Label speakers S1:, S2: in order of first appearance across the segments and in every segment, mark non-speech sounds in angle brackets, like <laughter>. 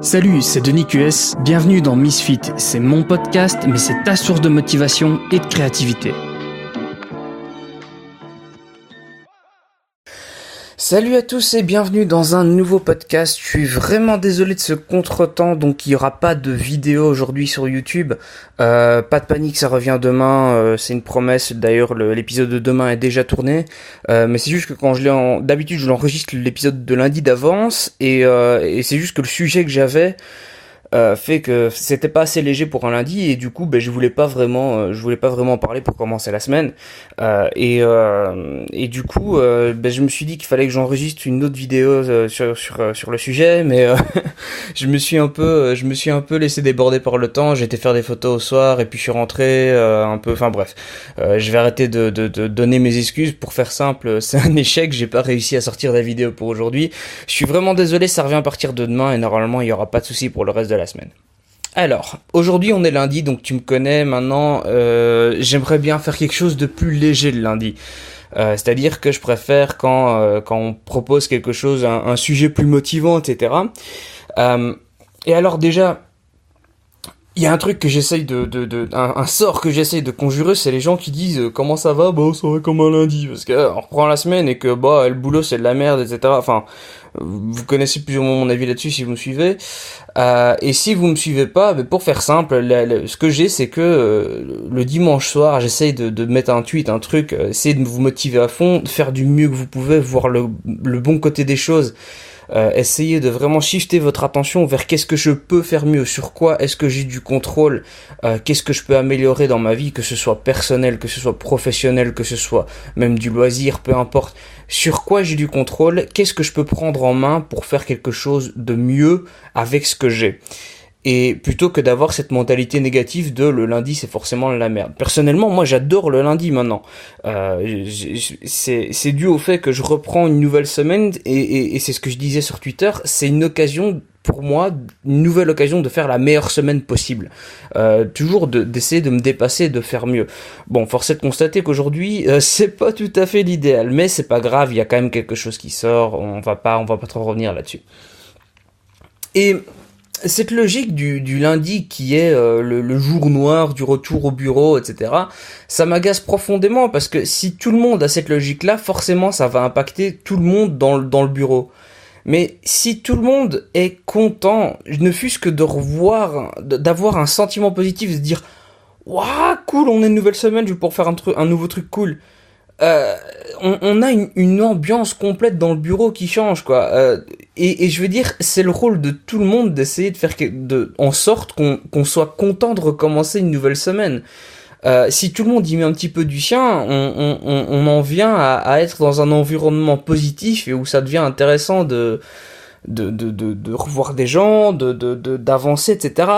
S1: Salut, c'est Denis QS, bienvenue dans Misfit, c'est mon podcast mais c'est ta source de motivation et de créativité. Salut à tous et bienvenue dans un nouveau podcast. Je suis vraiment désolé de ce contretemps, donc il n'y aura pas de vidéo aujourd'hui sur YouTube. Euh, pas de panique, ça revient demain. Euh, c'est une promesse. D'ailleurs, l'épisode de demain est déjà tourné. Euh, mais c'est juste que quand je l'ai en... d'habitude, je l'enregistre l'épisode de lundi d'avance et, et c'est juste que le sujet que j'avais euh, fait que c'était pas assez léger pour un lundi et du coup ben je voulais pas vraiment euh, je voulais pas vraiment en parler pour commencer la semaine. Euh, et euh, et du coup ben je me suis dit qu'il fallait que j'enregistre une autre vidéo sur sur sur le sujet mais <laughs> je me suis un peu je me suis un peu laissé déborder par le temps. J'étais faire des photos au soir et puis je suis rentré un peu enfin bref. Je vais arrêter de, de, de donner mes excuses. Pour faire simple <laughs> c'est un échec. J'ai pas réussi à sortir la vidéo pour aujourd'hui. Je suis vraiment désolé. Ça revient à partir de demain et normalement il y aura pas de souci pour le reste de semaine. Alors, aujourd'hui on est lundi, donc tu me connais maintenant, euh, j'aimerais bien faire quelque chose de plus léger le lundi. Euh, c'est-à-dire que je préfère quand, euh, quand on propose quelque chose, un, sujet plus motivant, etc. et alors déjà, il y a un truc que j'essaye de, de, de un, sort que j'essaye de conjurer, c'est les gens qui disent comment ça va, bah ça va comme un lundi, parce qu'on reprend la semaine et que bah le boulot c'est de la merde, etc. Enfin, vous connaissez plus ou moins mon avis là-dessus si vous me suivez. Euh, et si vous me suivez pas, mais pour faire simple, ce que j'ai, c'est que euh, le dimanche soir, j'essaye de, mettre un tweet, un truc, euh, essayer de vous motiver à fond, de faire du mieux que vous pouvez, voir le, le bon côté des choses. Euh, essayez de vraiment shifter votre attention vers qu'est-ce que je peux faire mieux, sur quoi est-ce que j'ai du contrôle, euh, qu'est-ce que je peux améliorer dans ma vie, que ce soit personnel, que ce soit professionnel, que ce soit même du loisir, peu importe, sur quoi j'ai du contrôle, qu'est-ce que je peux prendre en main pour faire quelque chose de mieux avec ce que j'ai? Et plutôt que d'avoir cette mentalité négative de le lundi c'est forcément la merde. Personnellement, moi j'adore le lundi maintenant. Euh, c'est dû au fait que je reprends une nouvelle semaine et, c'est ce que je disais sur Twitter, c'est une occasion pour moi, une nouvelle occasion de faire la meilleure semaine possible. Euh, toujours d'essayer de, me dépasser, de faire mieux. Bon, force est de constater qu'aujourd'hui, euh, <laughs> c'est pas tout à fait l'idéal, mais c'est pas grave, il y a quand même quelque chose qui sort, on va pas, on va pas trop revenir là-dessus. Et cette logique du, du, lundi qui est euh, le, jour noir du retour au bureau, etc., ça m'agace profondément parce que si tout le monde a cette logique-là, forcément ça va impacter tout le monde dans, dans le bureau. Mais si tout le monde est content, ne fût-ce que de revoir, d'avoir un sentiment positif, de se dire Waouh, cool, on est une nouvelle semaine, je vais pouvoir faire un, un nouveau truc cool. Euh, on, a une, ambiance complète dans le bureau qui change quoi. Euh, et, je veux dire, c'est le rôle de tout le monde d'essayer de faire de, en sorte qu'on soit content de recommencer une nouvelle semaine. Euh, si tout le monde y met un petit peu du sien, on, en vient à, être dans un environnement positif et où ça devient intéressant de de, de, de, revoir des gens, de d'avancer, etc.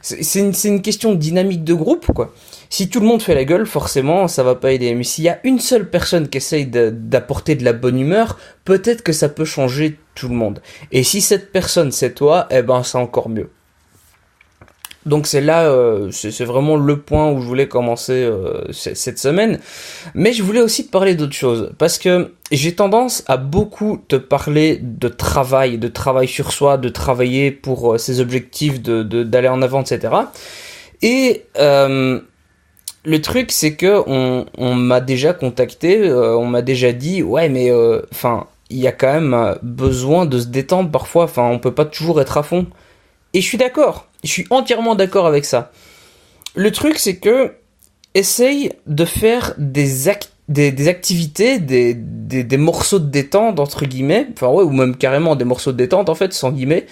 S1: C'est une, une question de dynamique de groupe, quoi. Si tout le monde fait la gueule, forcément, ça va pas aider. Mais s'il y a une seule personne qui essaye d'apporter de la bonne humeur, peut-être que ça peut changer tout le monde. Et si cette personne c'est toi, eh ben c'est encore mieux. Donc c'est là, euh, c'est vraiment le point où je voulais commencer euh, cette semaine. Mais je voulais aussi te parler d'autre chose. Parce que j'ai tendance à beaucoup te parler de travail, de travail sur soi, de travailler pour euh, ses objectifs, d'aller de, en avant, etc. Et le truc, c'est que on, on m'a déjà contacté, on m'a déjà dit, ouais, mais enfin, il y a quand même besoin de se détendre parfois. Enfin, on peut pas toujours être à fond. Et je suis d'accord. Je suis entièrement d'accord avec ça. Le truc, c'est que essaye de faire des, activités, des, morceaux de détente entre guillemets, enfin ouais, ou même carrément des morceaux de détente en fait, sans guillemets,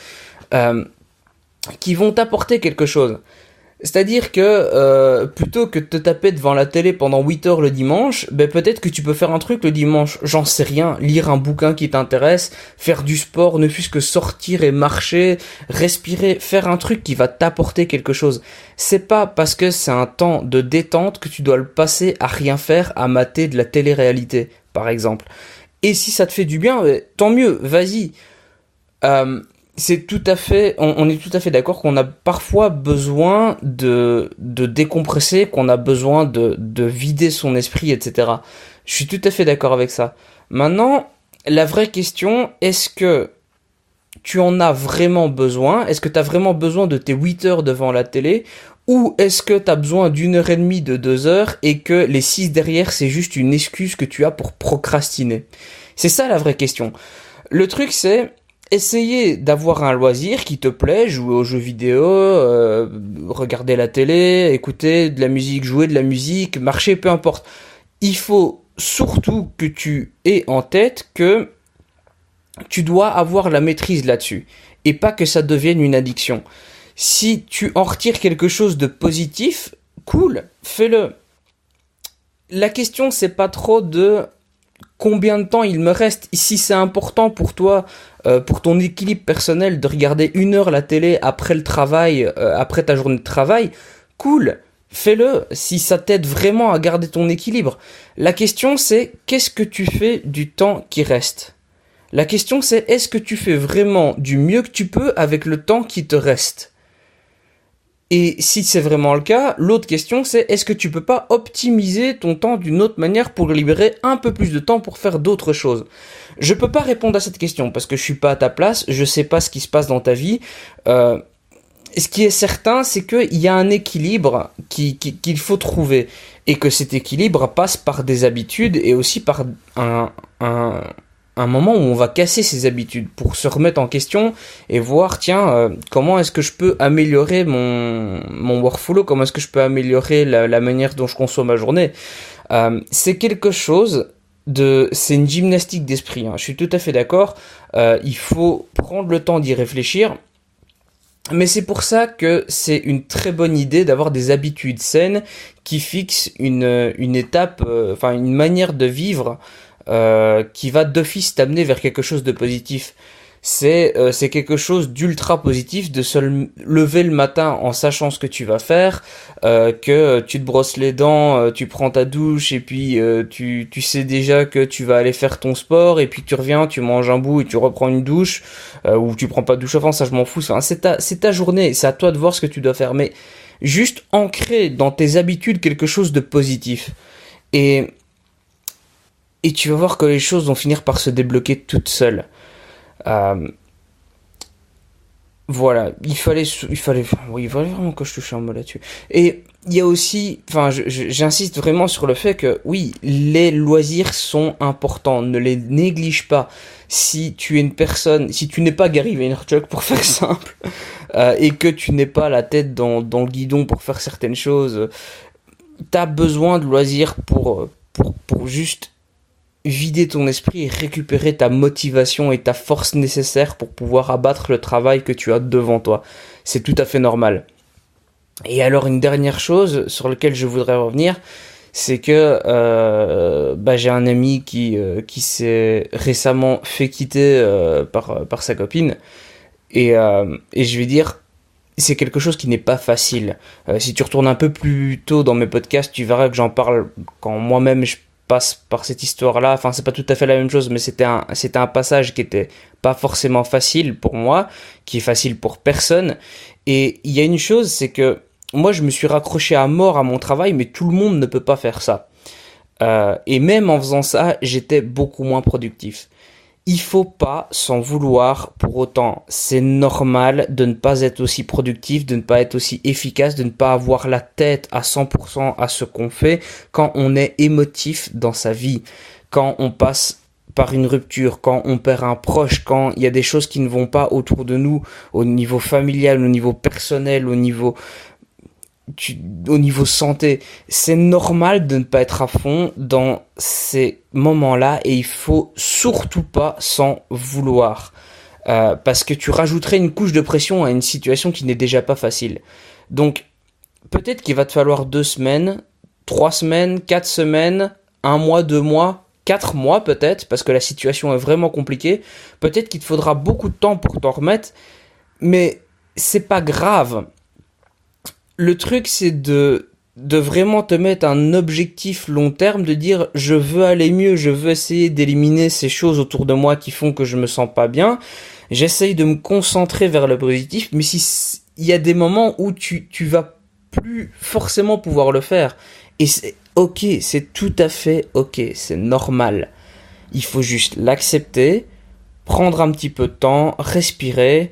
S1: qui vont t'apporter quelque chose. C'est-à-dire que euh, plutôt que de te taper devant la télé pendant 8 heures le dimanche, ben peut-être que tu peux faire un truc le dimanche, j'en sais rien, lire un bouquin qui t'intéresse, faire du sport, ne fût-ce que sortir et marcher, respirer, faire un truc qui va t'apporter quelque chose. C'est pas parce que c'est un temps de détente que tu dois le passer à rien faire, à mater de la télé-réalité, par exemple. Et si ça te fait du bien, ben, tant mieux, vas-y. Euh, c'est tout à fait, on, est tout à fait d'accord qu'on a parfois besoin de, de décompresser, qu'on a besoin de, de vider son esprit, etc. Je suis tout à fait d'accord avec ça. Maintenant, la vraie question, est-ce que tu en as vraiment besoin? Est-ce que tu as vraiment besoin de tes 8 heures devant la télé? Ou est-ce que tu as besoin d'une heure et demie, de deux heures, et que les six derrière, c'est juste une excuse que tu as pour procrastiner? C'est ça la vraie question. Le truc, c'est essayer d'avoir un loisir qui te plaît, jouer aux jeux vidéo, euh, regarder la télé, écouter de la musique, jouer de la musique, marcher, peu importe. Il faut surtout que tu aies en tête que tu dois avoir la maîtrise là-dessus et pas que ça devienne une addiction. Si tu en retires quelque chose de positif, cool, fais-le. La question c'est pas trop de combien de temps il me reste. Si c'est important pour toi, euh, pour ton équilibre personnel, de regarder une heure la télé après le travail, euh, après ta journée de travail, cool, fais-le. Si ça t'aide vraiment à garder ton équilibre. La question c'est qu'est-ce que tu fais du temps qui reste? La question c'est est-ce que tu fais vraiment du mieux que tu peux avec le temps qui te reste? Et si c'est vraiment le cas, l'autre question c'est est-ce que tu peux pas optimiser ton temps d'une autre manière pour libérer un peu plus de temps pour faire d'autres choses? Je peux pas répondre à cette question parce que je suis pas à ta place, je sais pas ce qui se passe dans ta vie. Euh, ce qui est certain, c'est qu'il y a un équilibre qu'il qui, faut trouver et que cet équilibre passe par des habitudes et aussi par un, un un moment où on va casser ses habitudes pour se remettre en question et voir tiens euh, comment est-ce que je peux améliorer mon mon workflow comment est-ce que je peux améliorer la, manière dont je consomme ma journée euh, c'est quelque chose de c'est une gymnastique d'esprit hein. je suis tout à fait d'accord euh, il faut prendre le temps d'y réfléchir mais c'est pour ça que c'est une très bonne idée d'avoir des habitudes saines qui fixent une, une étape, enfin une manière de vivre euh, qui va d'office t'amener vers quelque chose de positif. C'est euh, c'est quelque chose d'ultra positif de se lever le matin en sachant ce que tu vas faire, euh, que tu te brosses les dents, tu prends ta douche et puis tu tu sais déjà que tu vas aller faire ton sport et puis tu reviens, tu manges un bout et tu reprends une douche ou tu prends pas de douche avant, ça je m'en fous. Enfin, c'est ta c'est ta journée, c'est à toi de voir ce que tu dois faire, mais juste ancrer dans tes habitudes quelque chose de positif. Et et tu vas voir que les choses vont finir par se débloquer toutes seules. Euh, voilà, il fallait, il fallait, oui, vraiment que je touche un mot là-dessus. Et il y a aussi, enfin, j'insiste vraiment sur le fait que oui, les loisirs sont importants, ne les néglige pas. Si tu es une personne, si tu n'es pas Gary Vaynerchuk pour <laughs> faire simple, euh, et que tu n'es pas la tête dans, dans le guidon pour faire certaines choses, t'as besoin de loisirs pour, pour, pour juste vider ton esprit et récupérer ta motivation et ta force nécessaire pour pouvoir abattre le travail que tu as devant toi. C'est tout à fait normal. Et alors une dernière chose sur laquelle je voudrais revenir, c'est que euh, bah, j'ai un ami qui, euh, qui s'est récemment fait quitter euh, par, par sa copine. Et, et je vais dire, c'est quelque chose qui n'est pas facile. si tu retournes un peu plus tôt dans mes podcasts, tu verras que j'en parle quand moi-même je par cette histoire-là. Enfin, c'est pas tout à fait la même chose, mais c'était un, c'était un passage qui était pas forcément facile pour moi, qui est facile pour personne. Et il y a une chose, c'est que moi, je me suis raccroché à mort à mon travail, mais tout le monde ne peut pas faire ça. Euh, et même en faisant ça, j'étais beaucoup moins productif il faut pas s'en vouloir pour autant. C'est normal de ne pas être aussi productif, de ne pas être aussi efficace, de ne pas avoir la tête à 100% à ce qu'on fait quand on est émotif dans sa vie, quand on passe par une rupture, quand on perd un proche, quand il y a des choses qui ne vont pas autour de nous, au niveau familial, au niveau personnel, au niveau au niveau santé, c'est normal de ne pas être à fond dans ces moments-là et il faut surtout pas s'en vouloir. Euh, parce que tu rajouterais une couche de pression à une situation qui n'est déjà pas facile. Donc, peut-être qu'il va te falloir deux semaines, trois semaines, quatre semaines, un mois, deux mois, quatre mois peut-être, parce que la situation est vraiment compliquée. Peut-être qu'il te faudra beaucoup de temps pour t'en remettre, mais c'est pas grave le truc, c'est de, de vraiment te mettre un objectif long terme, de dire je veux aller mieux, je veux essayer d'éliminer ces choses autour de moi qui font que je me sens pas bien. J'essaye de me concentrer vers le positif, mais si il y a des moments où tu, tu vas plus forcément pouvoir le faire. Et c'est ok, c'est tout à fait ok, c'est normal. Il faut juste l'accepter, prendre un petit peu de temps, respirer,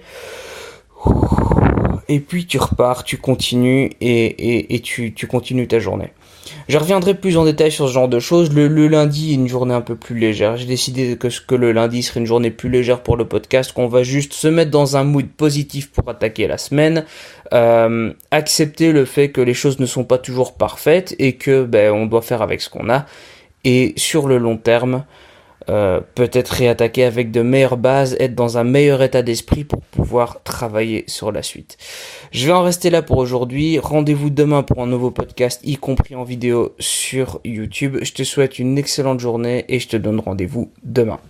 S1: et puis tu repars, tu continues et, tu, continues ta journée. Je reviendrai plus en détail sur ce genre de choses. Le, le lundi est une journée un peu plus légère. J'ai décidé que, que le lundi serait une journée plus légère pour le podcast, qu'on va juste se mettre dans un mood positif pour attaquer la semaine, euh, accepter le fait que les choses ne sont pas toujours parfaites et que ben, on doit faire avec ce qu'on a. Et sur le long terme, euh, peut-être réattaquer avec de meilleures bases, être dans un meilleur état d'esprit pour pouvoir travailler sur la suite. Je vais en rester là pour aujourd'hui. Rendez-vous demain pour un nouveau podcast, y compris en vidéo sur YouTube. Je te souhaite une excellente journée et je te donne rendez-vous demain.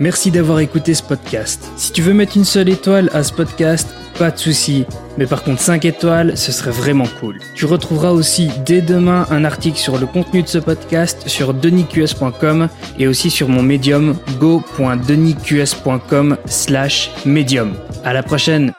S2: Merci d'avoir écouté ce podcast. Si tu veux mettre une seule étoile à ce podcast, pas de souci. Mais par contre 5 étoiles, ce serait vraiment cool. Tu retrouveras aussi dès demain un article sur le contenu de ce podcast sur denisqs.com et aussi sur mon médium go.denisqs.com slash médium. À la prochaine!